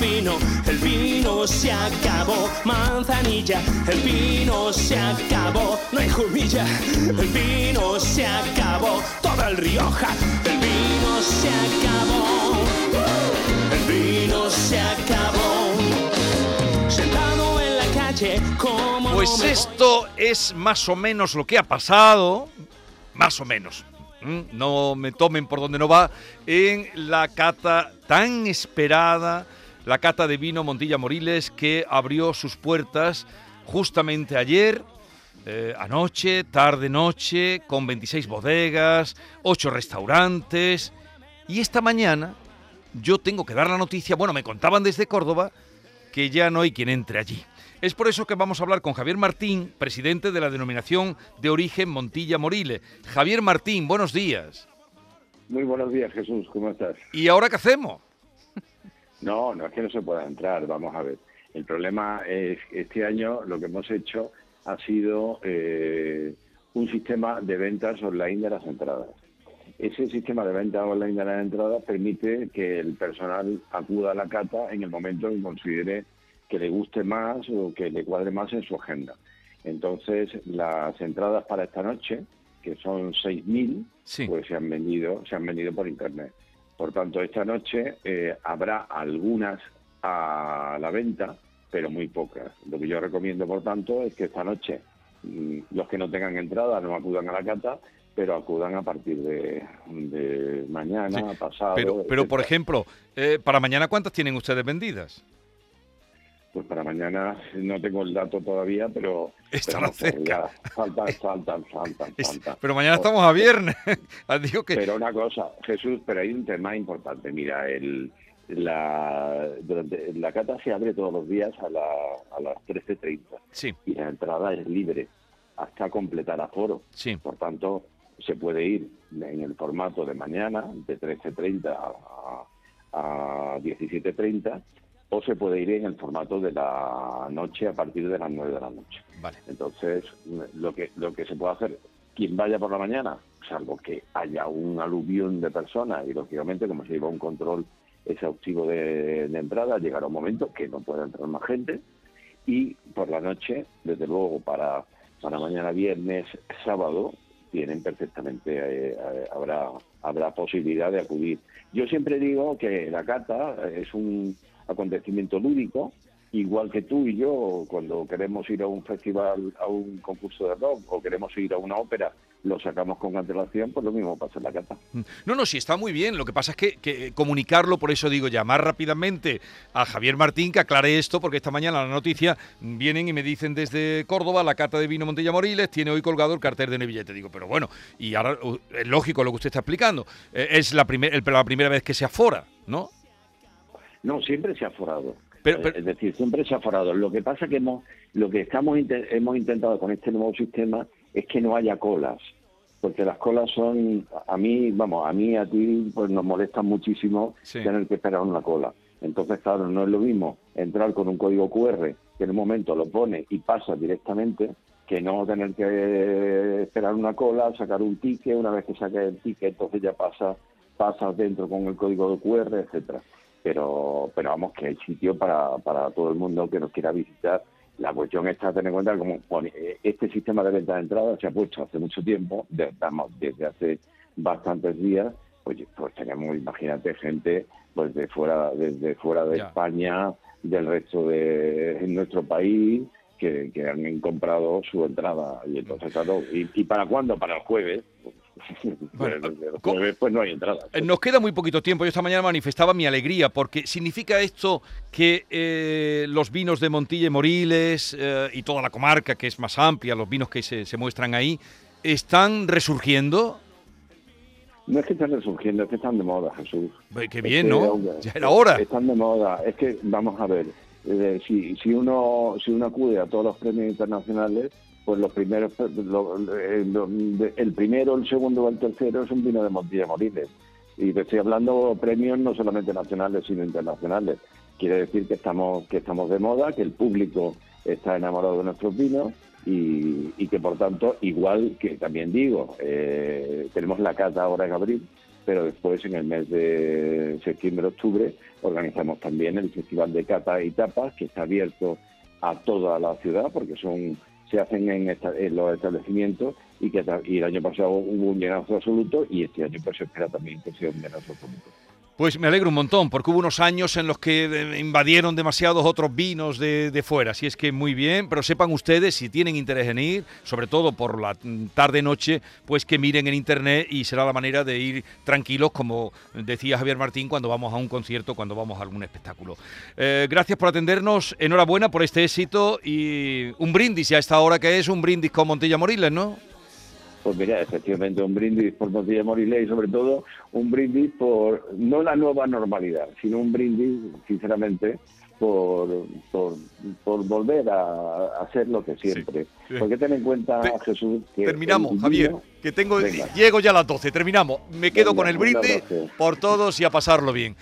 Fino, el vino se acabó. Manzanilla, el vino se acabó. No hay jumilla, el vino se acabó. Todo el Rioja, el vino se acabó. El vino se acabó. Sentado en la calle como Pues no esto es más o menos lo que ha pasado, más o menos. ¿m? No me tomen por donde no va, en la cata tan esperada, la cata de vino Montilla Moriles, que abrió sus puertas justamente ayer, eh, anoche, tarde-noche, con 26 bodegas, 8 restaurantes. Y esta mañana yo tengo que dar la noticia, bueno, me contaban desde Córdoba, que ya no hay quien entre allí. Es por eso que vamos a hablar con Javier Martín, presidente de la denominación de origen Montilla Morile. Javier Martín, buenos días. Muy buenos días, Jesús, ¿cómo estás? ¿Y ahora qué hacemos? No, no es que no se pueda entrar, vamos a ver. El problema es que este año lo que hemos hecho ha sido eh, un sistema de ventas online de las entradas. Ese sistema de ventas online de las entradas permite que el personal acuda a la cata en el momento en que considere que le guste más o que le cuadre más en su agenda. Entonces, las entradas para esta noche, que son 6.000, Sí. pues se han vendido, se han vendido por internet. Por tanto, esta noche eh, habrá algunas a la venta, pero muy pocas. Lo que yo recomiendo, por tanto, es que esta noche mm, los que no tengan entrada no acudan a la cata, pero acudan a partir de, de mañana, pasado. Pero, pero por ejemplo, eh, para mañana, ¿cuántas tienen ustedes vendidas? Pues para mañana no tengo el dato todavía, pero... Estará cerca. Faltan, faltan, faltan, pero mañana estamos a viernes. Digo que... Pero una cosa, Jesús, pero hay un tema importante. Mira, el, la, durante, la cata se abre todos los días a, la, a las 13.30 Sí, y la entrada es libre hasta completar aforo. sí. Por tanto, se puede ir en el formato de mañana, de 13.30 a, a 17.30, o se puede ir en el formato de la noche a partir de las 9 de la noche. Vale. Entonces, lo que, lo que se puede hacer, quien vaya por la mañana, salvo que haya un aluvión de personas y lógicamente como se lleva un control exhaustivo de, de entrada, llegará un momento que no pueda entrar más gente y por la noche, desde luego, para, para mañana viernes, sábado, tienen perfectamente, eh, eh, habrá, habrá posibilidad de acudir. Yo siempre digo que la cata es un acontecimiento lúdico, igual que tú y yo, cuando queremos ir a un festival, a un concurso de rock o queremos ir a una ópera, lo sacamos con antelación, pues lo mismo pasa en la cata. No, no, sí, está muy bien. Lo que pasa es que, comunicarlo, por eso digo, llamar rápidamente a Javier Martín que aclare esto, porque esta mañana la noticia vienen y me dicen desde Córdoba, la cata de vino Montilla Moriles tiene hoy colgado el cartel de Nevillete. Digo, pero bueno, y ahora es lógico lo que usted está explicando. Eh, es la, primer- la primera vez que se afora, ¿no? No, siempre se ha forado. Pero- pero- es decir, siempre se ha forado. Lo que pasa que hemos, lo que estamos hemos intentado con este nuevo sistema es que no haya colas, porque las colas son, a mí, vamos, a mí, a ti, pues nos molestan muchísimo Sí. tener que esperar una cola. Entonces, claro, no es lo mismo entrar con un código QR que en un momento lo pone y pasa directamente que no tener que esperar una cola, sacar un ticket, una vez que saques el ticket, entonces ya pasa, pasas dentro con el código de QR, etcétera. Pero, pero vamos, que hay sitio para, para todo el mundo que nos quiera visitar. La cuestión está tener en cuenta que como eh, este sistema de venta de entradas se ha puesto hace mucho tiempo, de- vamos, desde hace bastantes días, pues, pues tenemos, imagínate, gente pues de fuera, desde fuera de Ya. España, del resto de en nuestro país, que, que han comprado su entrada. Y entonces, claro, ¿y, y para cuándo? Para el jueves. Bueno, Pues, el ¿cómo- jueves pues no hay entrada. Eh, Nos queda muy poquito tiempo. Yo esta mañana manifestaba mi alegría porque significa esto que eh, los vinos de Montilla y Moriles eh, y toda la comarca, que es más amplia, los vinos que se, se muestran ahí, están resurgiendo. No es que estén resurgiendo, es que están de moda, Jesús. Qué Es bien, que, ¿no? hombre, Ya era hora. Están de moda. Es que, vamos a ver, eh, si, si, uno, si uno acude a todos los premios internacionales, pues los primeros, eh, el primero, el segundo o el tercero es un vino de Montilla Moriles. Y te estoy hablando premios no solamente nacionales, sino internacionales. Quiere decir que estamos, que estamos de moda, que el público está enamorado de nuestros vinos y, y que por tanto, igual que también digo, eh, tenemos la cata ahora en abril, pero después en el mes de septiembre-octubre organizamos también el Festival de Cata y Tapas, que está abierto a toda la ciudad, porque son se hacen en, en los establecimientos y que el año pasado hubo un llenazo absoluto y este año pues se espera también que sea un llenazo absoluto. Pues me alegro un montón, porque hubo unos años en los que eh, invadieron demasiados otros vinos de, de fuera, así es que muy bien, pero sepan ustedes, si tienen interés en ir, sobre todo por la tarde-noche, pues que miren en internet y será la manera de ir tranquilos, como decía Javier Martín, cuando vamos a un concierto, cuando vamos a algún espectáculo. Eh, gracias por atendernos, enhorabuena por este éxito y un brindis, ya a esta hora que es un brindis con Montilla Moriles, ¿no? Pues mira, efectivamente un brindis por Montilla Moriles y sobre todo un brindis por, no la nueva normalidad, sino un brindis, sinceramente, por, por, por volver a, hacer lo que siempre. Porque ten en cuenta, Jesús, que... Terminamos, Javier, que tengo, llego ya a las 12, terminamos. Me quedo con el brindis por todos y a pasarlo bien.